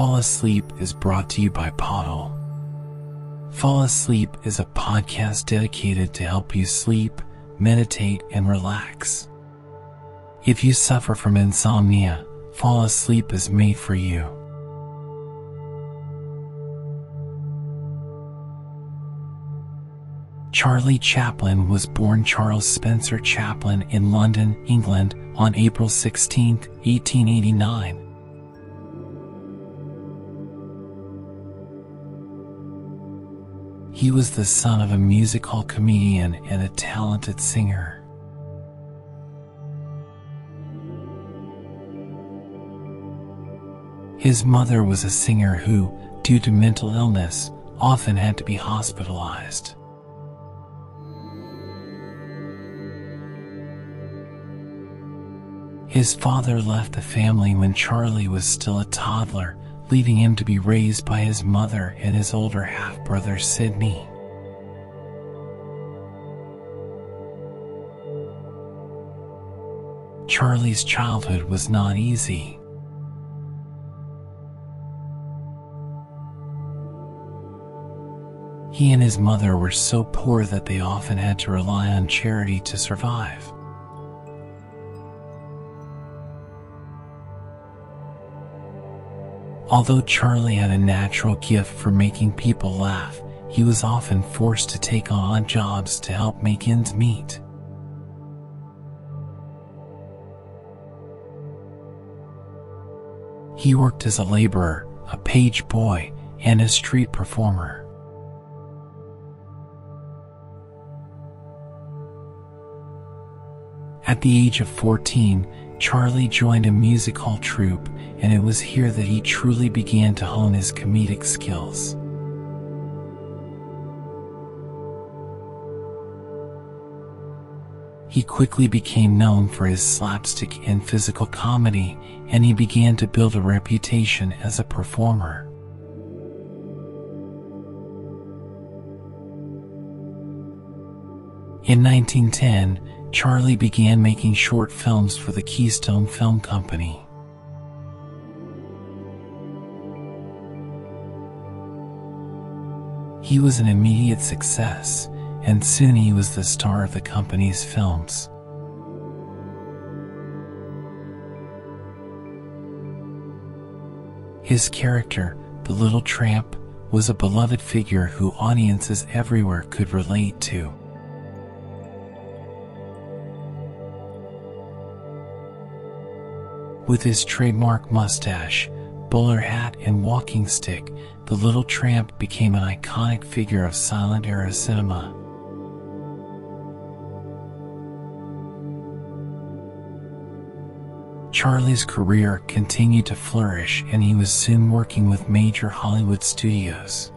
Fall Asleep is brought to you by Pottle. Fall Asleep is a podcast dedicated to help you sleep, meditate, and relax. If you suffer from insomnia, Fall Asleep is made for you. Charlie Chaplin was born Charles Spencer Chaplin in London, England on April 16, 1889. He was the son of a music hall comedian and a talented singer. His mother was a singer who, due to mental illness, often had to be hospitalized. His father left the family when Charlie was still a toddler, leaving him to be raised by his mother and his older half brother Sidney. Charlie's childhood was not easy. He and his mother were so poor that they often had to rely on charity to survive. Although Charlie had a natural gift for making people laugh, he was often forced to take odd jobs to help make ends meet. He worked as a laborer, a page boy, and a street performer. At the age of 14, Charlie joined a music hall troupe, and it was here that he truly began to hone his comedic skills. He quickly became known for his slapstick and physical comedy, and he began to build a reputation as a performer. In 1910, Charlie began making short films for the Keystone Film Company. He was an immediate success, and soon he was the star of the company's films. His character, the little tramp, was a beloved figure who audiences everywhere could relate to. With his trademark mustache, bowler hat, and walking stick, the little tramp became an iconic figure of silent era cinema. Charlie's career continued to flourish and he was soon working with major Hollywood studios.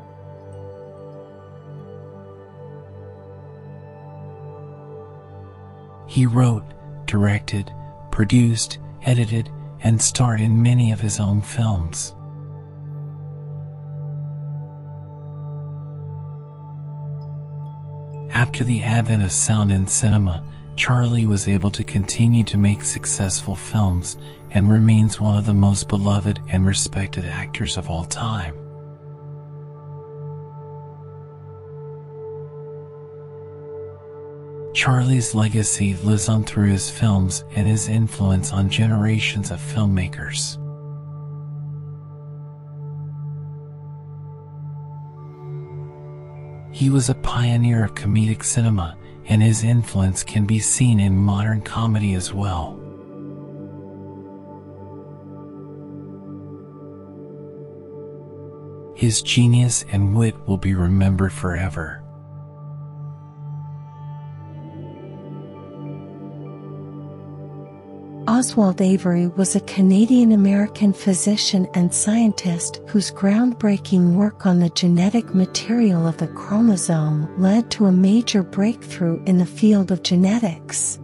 He wrote, directed, produced, edited, and starred in many of his own films. After the advent of sound in cinema, Charlie was able to continue to make successful films and remains one of the most beloved and respected actors of all time. Charlie's legacy lives on through his films and his influence on generations of filmmakers. He was a pioneer of comedic cinema, and his influence can be seen in modern comedy as well. His genius and wit will be remembered forever. Oswald Avery was a Canadian American physician and scientist whose groundbreaking work on the genetic material of the chromosome led to a major breakthrough in the field of genetics.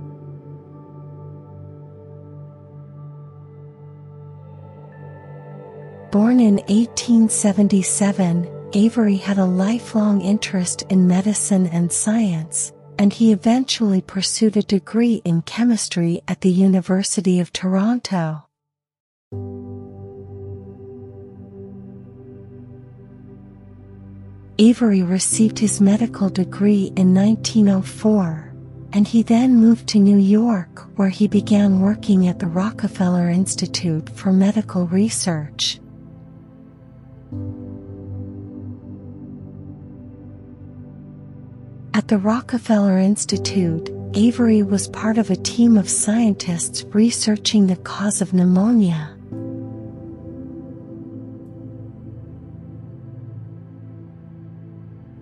Born in 1877, Avery had a lifelong interest in medicine and science and he eventually pursued a degree in chemistry at the University of Toronto. Avery received his medical degree in 1904, and he then moved to New York where he began working at the Rockefeller Institute for Medical Research. The Rockefeller Institute, Avery was part of a team of scientists researching the cause of pneumonia.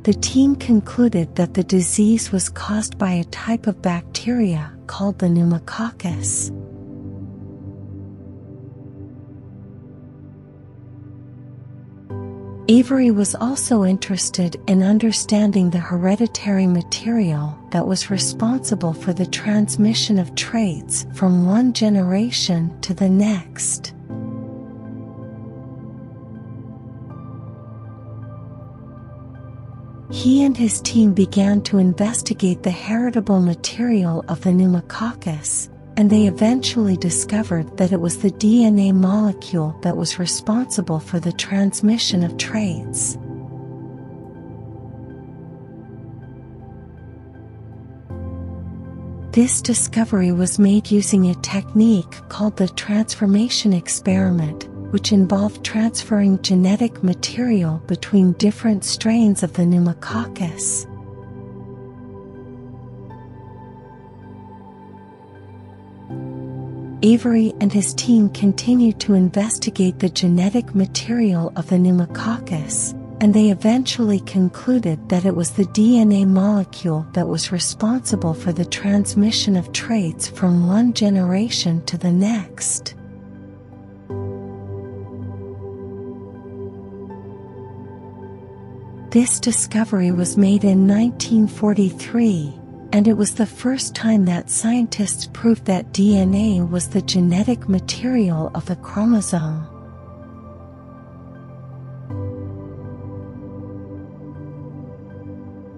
The team concluded that the disease was caused by a type of bacteria called the pneumococcus. Avery was also interested in understanding the hereditary material that was responsible for the transmission of traits from one generation to the next. He and his team began to investigate the heritable material of the pneumococcus and they eventually discovered that it was the DNA molecule that was responsible for the transmission of traits. This discovery was made using a technique called the transformation experiment, which involved transferring genetic material between different strains of the pneumococcus. Avery and his team continued to investigate the genetic material of the pneumococcus, and they eventually concluded that it was the DNA molecule that was responsible for the transmission of traits from one generation to the next. This discovery was made in 1943 and it was the first time that scientists proved that DNA was the genetic material of a chromosome.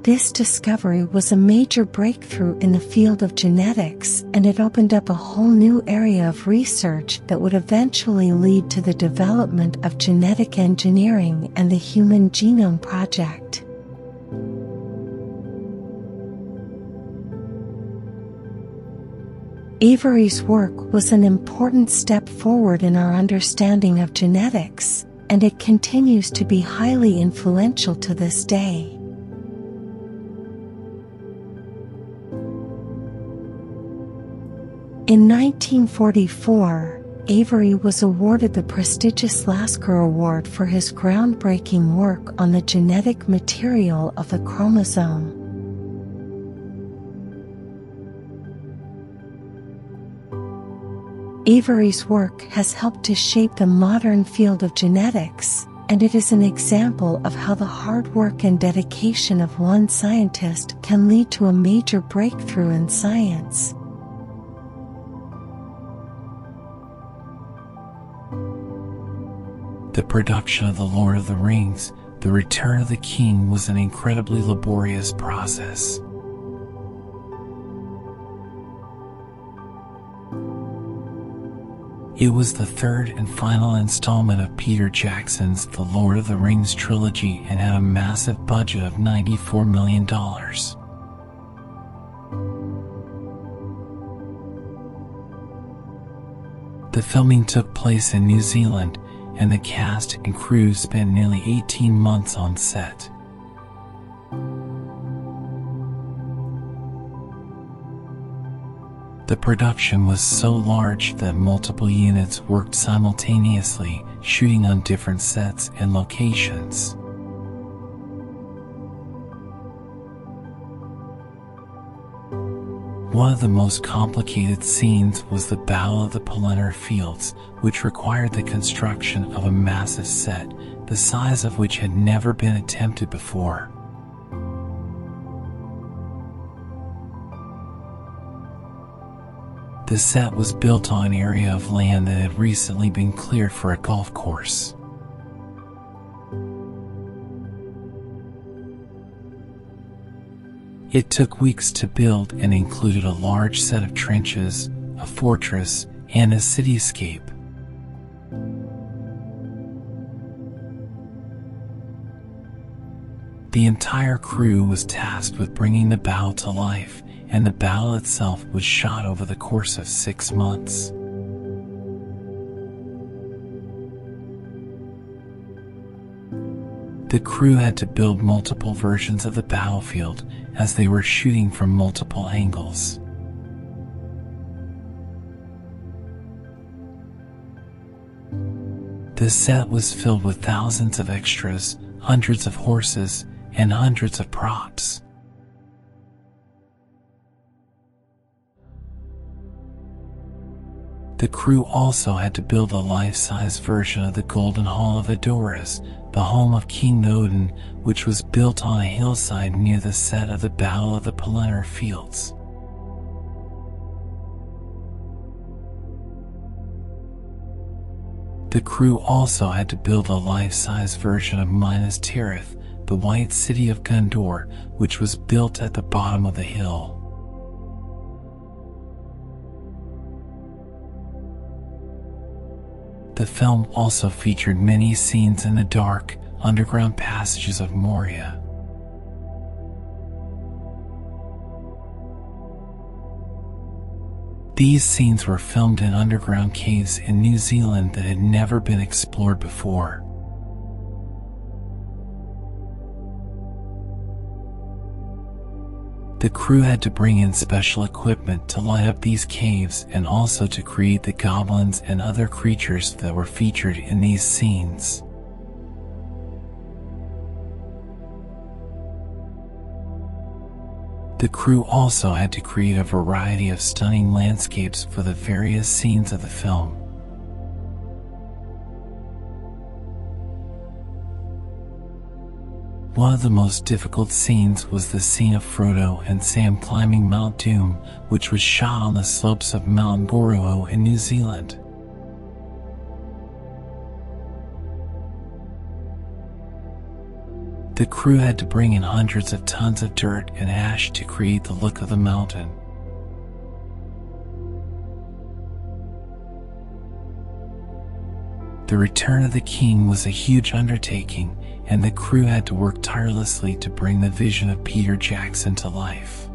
This discovery was a major breakthrough in the field of genetics and it opened up a whole new area of research that would eventually lead to the development of genetic engineering and the Human Genome Project. Avery's work was an important step forward in our understanding of genetics, and it continues to be highly influential to this day. In 1944, Avery was awarded the prestigious Lasker Award for his groundbreaking work on the genetic material of the chromosome. Avery's work has helped to shape the modern field of genetics, and it is an example of how the hard work and dedication of one scientist can lead to a major breakthrough in science. The production of The Lord of the Rings, The Return of the King was an incredibly laborious process. It was the third and final installment of Peter Jackson's The Lord of the Rings trilogy and had a massive budget of $94 million. The filming took place in New Zealand, and the cast and crew spent nearly 18 months on set. The production was so large that multiple units worked simultaneously, shooting on different sets and locations. One of the most complicated scenes was the Battle of the Pelennor Fields, which required the construction of a massive set, the size of which had never been attempted before. The set was built on an area of land that had recently been cleared for a golf course. It took weeks to build and included a large set of trenches, a fortress, and a cityscape. The entire crew was tasked with bringing the bow to life, and the battle itself was shot over the course of six months. The crew had to build multiple versions of the battlefield as they were shooting from multiple angles. The set was filled with thousands of extras, hundreds of horses, and hundreds of props. The crew also had to build a life-size version of the Golden Hall of Edoras, the home of King Odin, which was built on a hillside near the set of the Battle of the Pelennor Fields. The crew also had to build a life-size version of Minas Tirith, the White City of Gondor, which was built at the bottom of the hill. The film also featured many scenes in the dark, underground passages of Moria. These scenes were filmed in underground caves in New Zealand that had never been explored before. The crew had to bring in special equipment to light up these caves and also to create the goblins and other creatures that were featured in these scenes. The crew also had to create a variety of stunning landscapes for the various scenes of the film. One of the most difficult scenes was the scene of Frodo and Sam climbing Mount Doom, which was shot on the slopes of Mount Boruo in New Zealand. The crew had to bring in hundreds of tons of dirt and ash to create the look of the mountain. The return of the king was a huge undertaking, and the crew had to work tirelessly to bring the vision of Peter Jackson to life.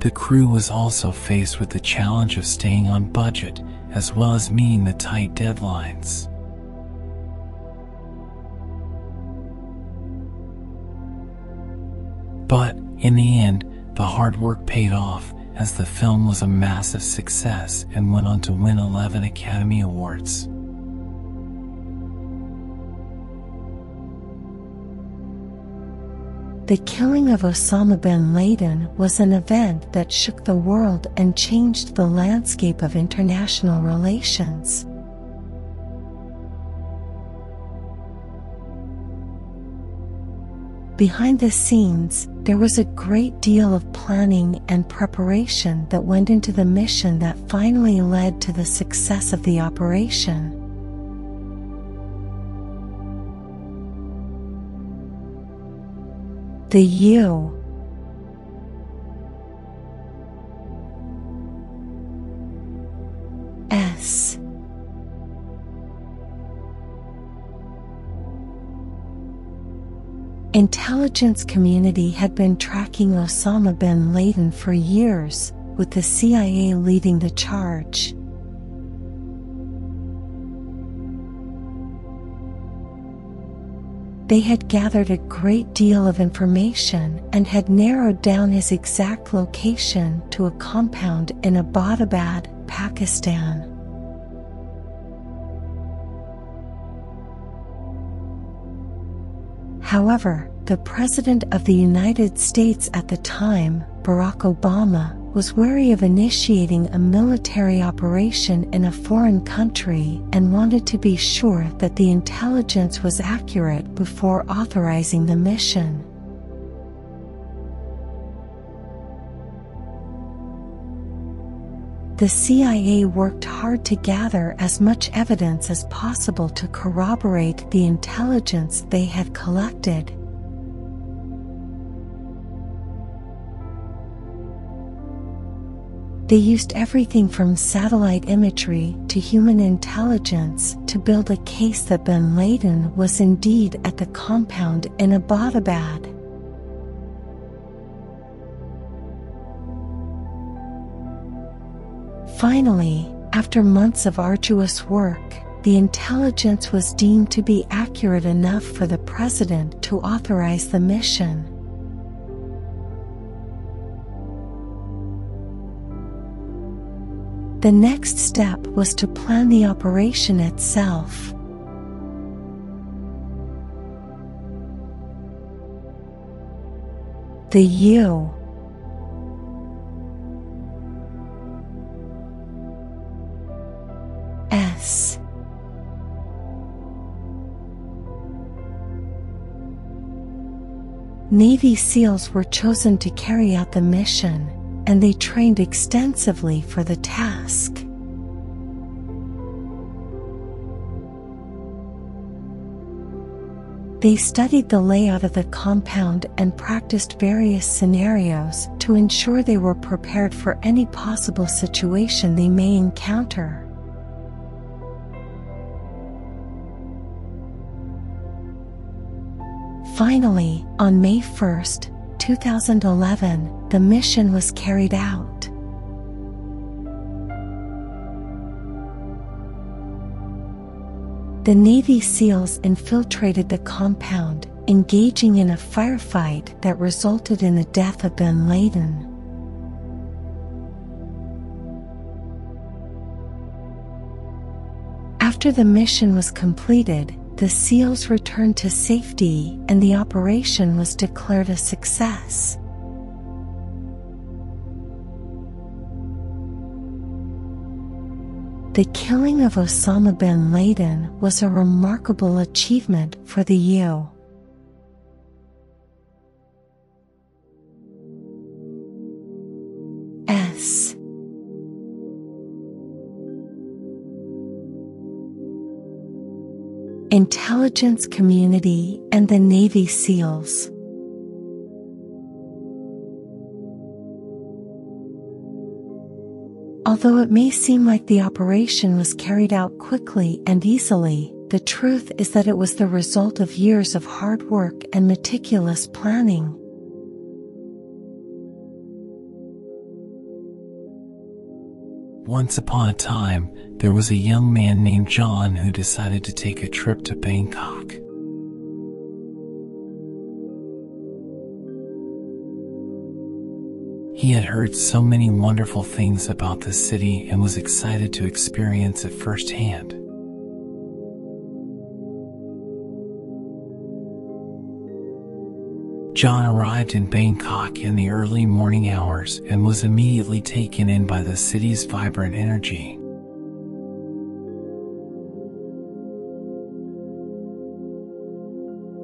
The crew was also faced with the challenge of staying on budget as well as meeting the tight deadlines. But, in the end, the hard work paid off as the film was a massive success and went on to win 11 Academy Awards. The killing of Osama bin Laden was an event that shook the world and changed the landscape of international relations. Behind the scenes, there was a great deal of planning and preparation that went into the mission that finally led to the success of the operation. The U Intelligence community had been tracking Osama bin Laden for years, with the CIA leading the charge. They had gathered a great deal of information and had narrowed down his exact location to a compound in Abbottabad, Pakistan. However, the President of the United States at the time, Barack Obama, was wary of initiating a military operation in a foreign country and wanted to be sure that the intelligence was accurate before authorizing the mission. The CIA worked hard to gather as much evidence as possible to corroborate the intelligence they had collected. They used everything from satellite imagery to human intelligence to build a case that bin Laden was indeed at the compound in Abbottabad. Finally, after months of arduous work, the intelligence was deemed to be accurate enough for the president to authorize the mission. The next step was to plan the operation itself. The U S Navy SEALs were chosen to carry out the mission, and they trained extensively for the task. They studied the layout of the compound and practiced various scenarios to ensure they were prepared for any possible situation they may encounter. Finally, on May 1, 2011, the mission was carried out. The Navy SEALs infiltrated the compound, engaging in a firefight that resulted in the death of bin Laden. After the mission was completed, the SEALs returned to safety and the operation was declared a success. The killing of Osama bin Laden was a remarkable achievement for the U. S. Intelligence Community and the Navy SEALs. Although it may seem like the operation was carried out quickly and easily, the truth is that it was the result of years of hard work and meticulous planning. Once upon a time, there was a young man named John who decided to take a trip to Bangkok. He had heard so many wonderful things about the city and was excited to experience it firsthand. John arrived in Bangkok in the early morning hours and was immediately taken in by the city's vibrant energy.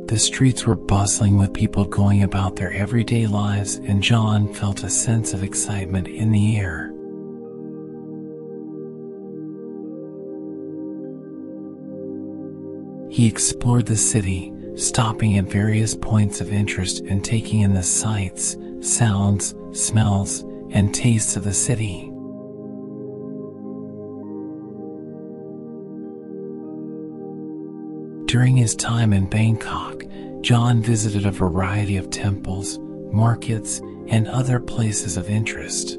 The streets were bustling with people going about their everyday lives, and John felt a sense of excitement in the air. He explored the city, stopping at various points of interest and taking in the sights, sounds, smells, and tastes of the city. During his time in Bangkok, John visited a variety of temples, markets, and other places of interest.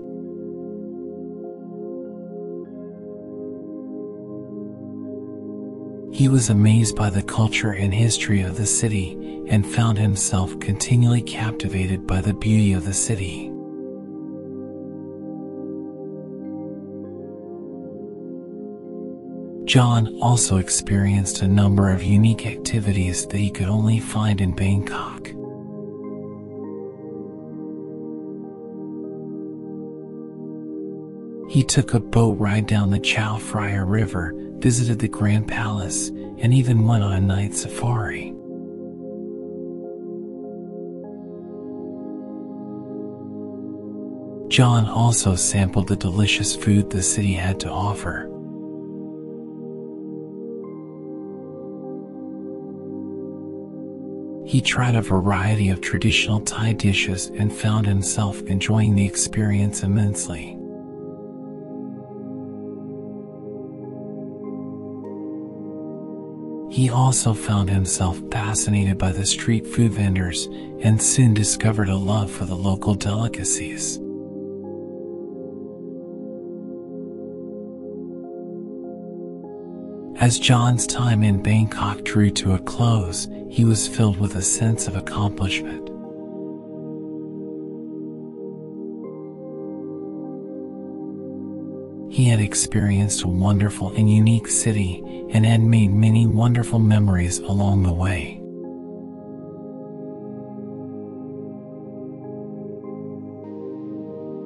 He was amazed by the culture and history of the city and found himself continually captivated by the beauty of the city. John also experienced a number of unique activities that he could only find in Bangkok. He took a boat ride down the Chao Phraya River, visited the Grand Palace, and even went on a night safari. John also sampled the delicious food the city had to offer. He tried a variety of traditional Thai dishes and found himself enjoying the experience immensely. He also found himself fascinated by the street food vendors and soon discovered a love for the local delicacies. As John's time in Bangkok drew to a close, he was filled with a sense of accomplishment. He had experienced a wonderful and unique city and had made many wonderful memories along the way.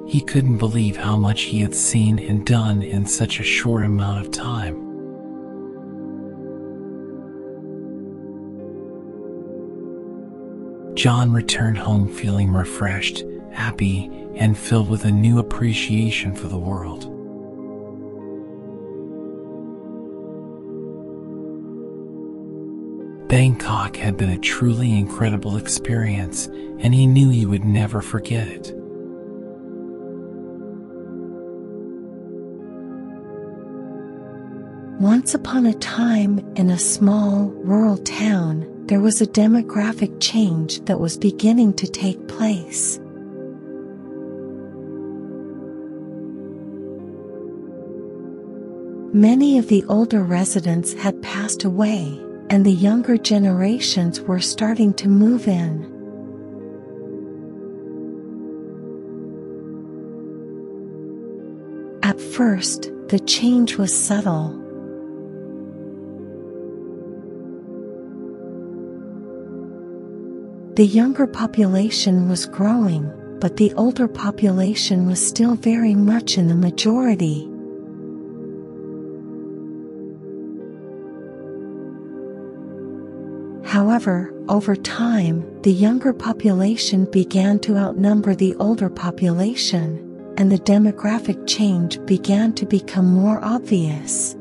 He couldn't believe how much he had seen and done in such a short amount of time. John returned home feeling refreshed, happy, and filled with a new appreciation for the world. Bangkok had been a truly incredible experience, and he knew he would never forget it. Once upon a time, in a small, rural town, there was a demographic change that was beginning to take place. Many of the older residents had passed away, and the younger generations were starting to move in. At first, the change was subtle. The younger population was growing, but the older population was still very much in the majority. However, over time, the younger population began to outnumber the older population, and the demographic change began to become more obvious.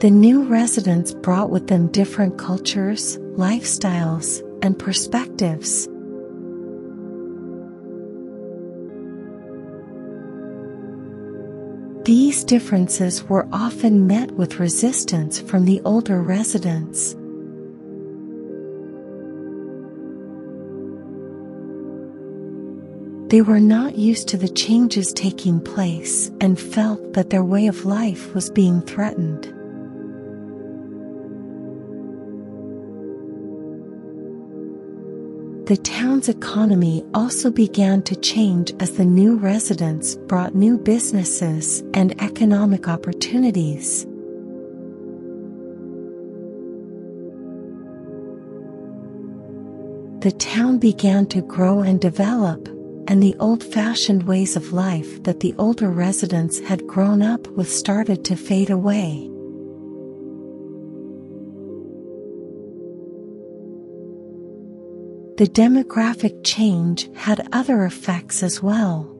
The new residents brought with them different cultures, lifestyles, and perspectives. These differences were often met with resistance from the older residents. They were not used to the changes taking place and felt that their way of life was being threatened. The town's economy also began to change as the new residents brought new businesses and economic opportunities. The town began to grow and develop, and the old fashioned ways of life that the older residents had grown up with started to fade away. The demographic change had other effects as well.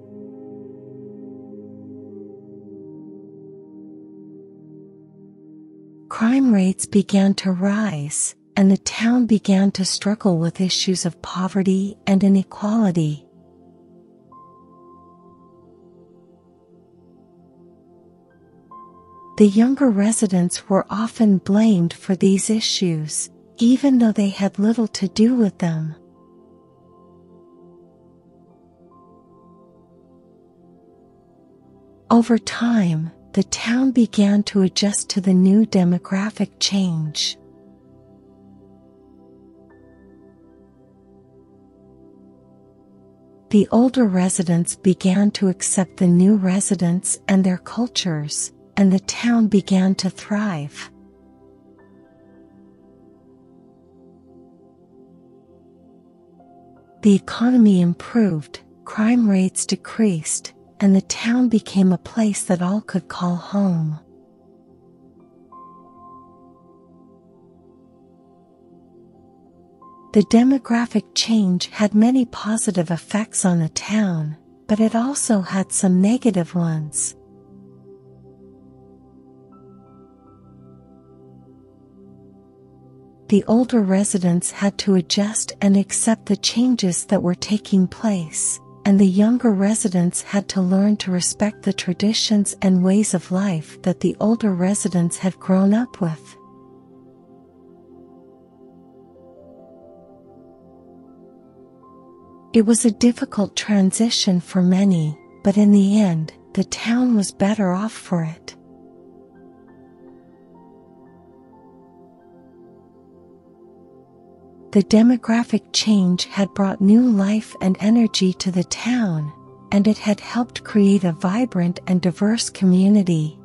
Crime rates began to rise, and the town began to struggle with issues of poverty and inequality. The younger residents were often blamed for these issues, even though they had little to do with them. Over time, the town began to adjust to the new demographic change. The older residents began to accept the new residents and their cultures, and the town began to thrive. The economy improved, crime rates decreased, and the town became a place that all could call home. The demographic change had many positive effects on the town, but it also had some negative ones. The older residents had to adjust and accept the changes that were taking place and the younger residents had to learn to respect the traditions and ways of life that the older residents had grown up with. It was a difficult transition for many, but in the end, the town was better off for it. The demographic change had brought new life and energy to the town, and it had helped create a vibrant and diverse community.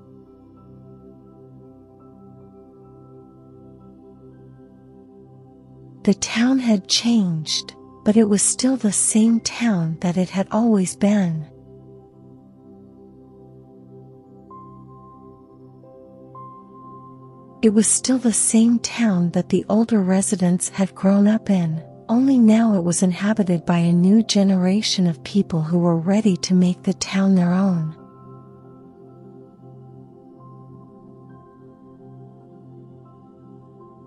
The town had changed, but it was still the same town that it had always been. It was still the same town that the older residents had grown up in, only now it was inhabited by a new generation of people who were ready to make the town their own.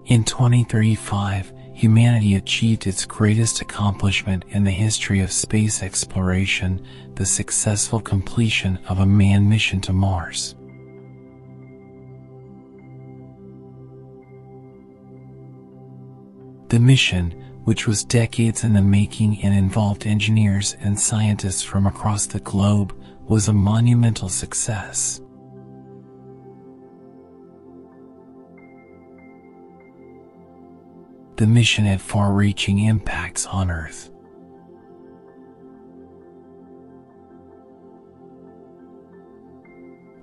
In 2035, humanity achieved its greatest accomplishment in the history of space exploration, the successful completion of a manned mission to Mars. The mission, which was decades in the making and involved engineers and scientists from across the globe, was a monumental success. The mission had far reaching impacts on Earth.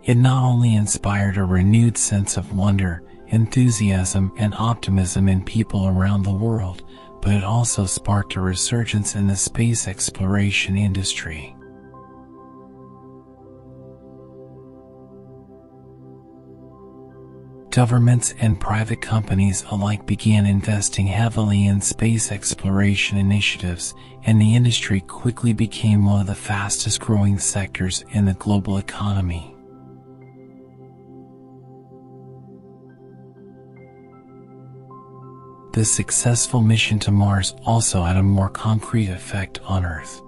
It not only inspired a renewed sense of wonder enthusiasm, and optimism in people around the world, but it also sparked a resurgence in the space exploration industry. Governments and private companies alike began investing heavily in space exploration initiatives, and the industry quickly became one of the fastest growing sectors in the global economy. The successful mission to Mars also had a more concrete effect on Earth.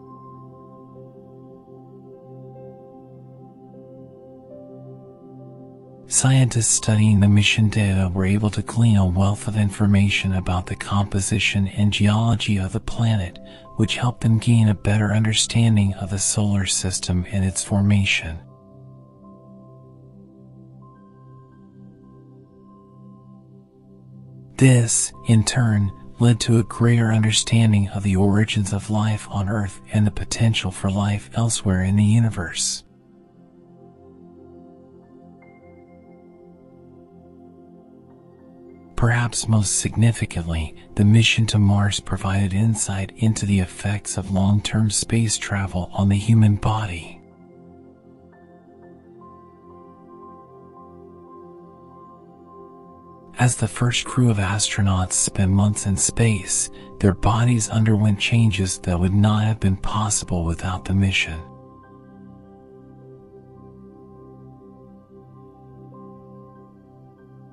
Scientists studying the mission data were able to glean a wealth of information about the composition and geology of the planet, which helped them gain a better understanding of the solar system and its formation. This, in turn, led to a greater understanding of the origins of life on Earth and the potential for life elsewhere in the universe. Perhaps most significantly, the mission to Mars provided insight into the effects of long-term space travel on the human body. As the first crew of astronauts spent months in space, their bodies underwent changes that would not have been possible without the mission.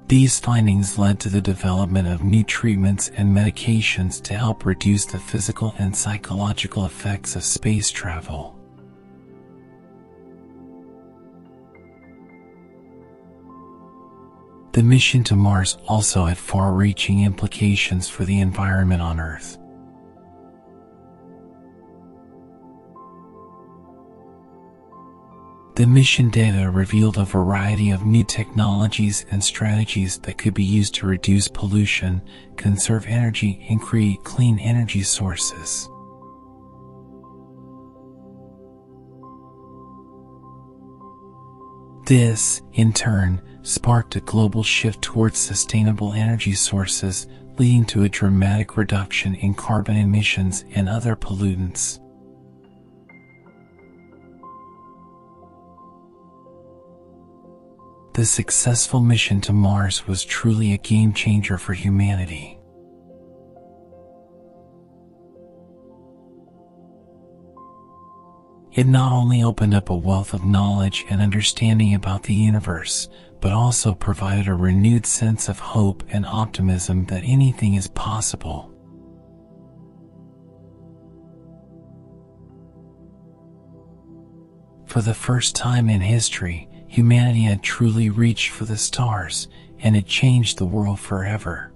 These findings led to the development of new treatments and medications to help reduce the physical and psychological effects of space travel. The mission to Mars also had far-reaching implications for the environment on Earth. The mission data revealed a variety of new technologies and strategies that could be used to reduce pollution, conserve energy, and create clean energy sources. This, in turn, sparked a global shift towards sustainable energy sources, leading to a dramatic reduction in carbon emissions and other pollutants. The successful mission to Mars was truly a game changer for humanity. It not only opened up a wealth of knowledge and understanding about the universe, but also provided a renewed sense of hope and optimism that anything is possible. For the first time in history, humanity had truly reached for the stars, and it changed the world forever.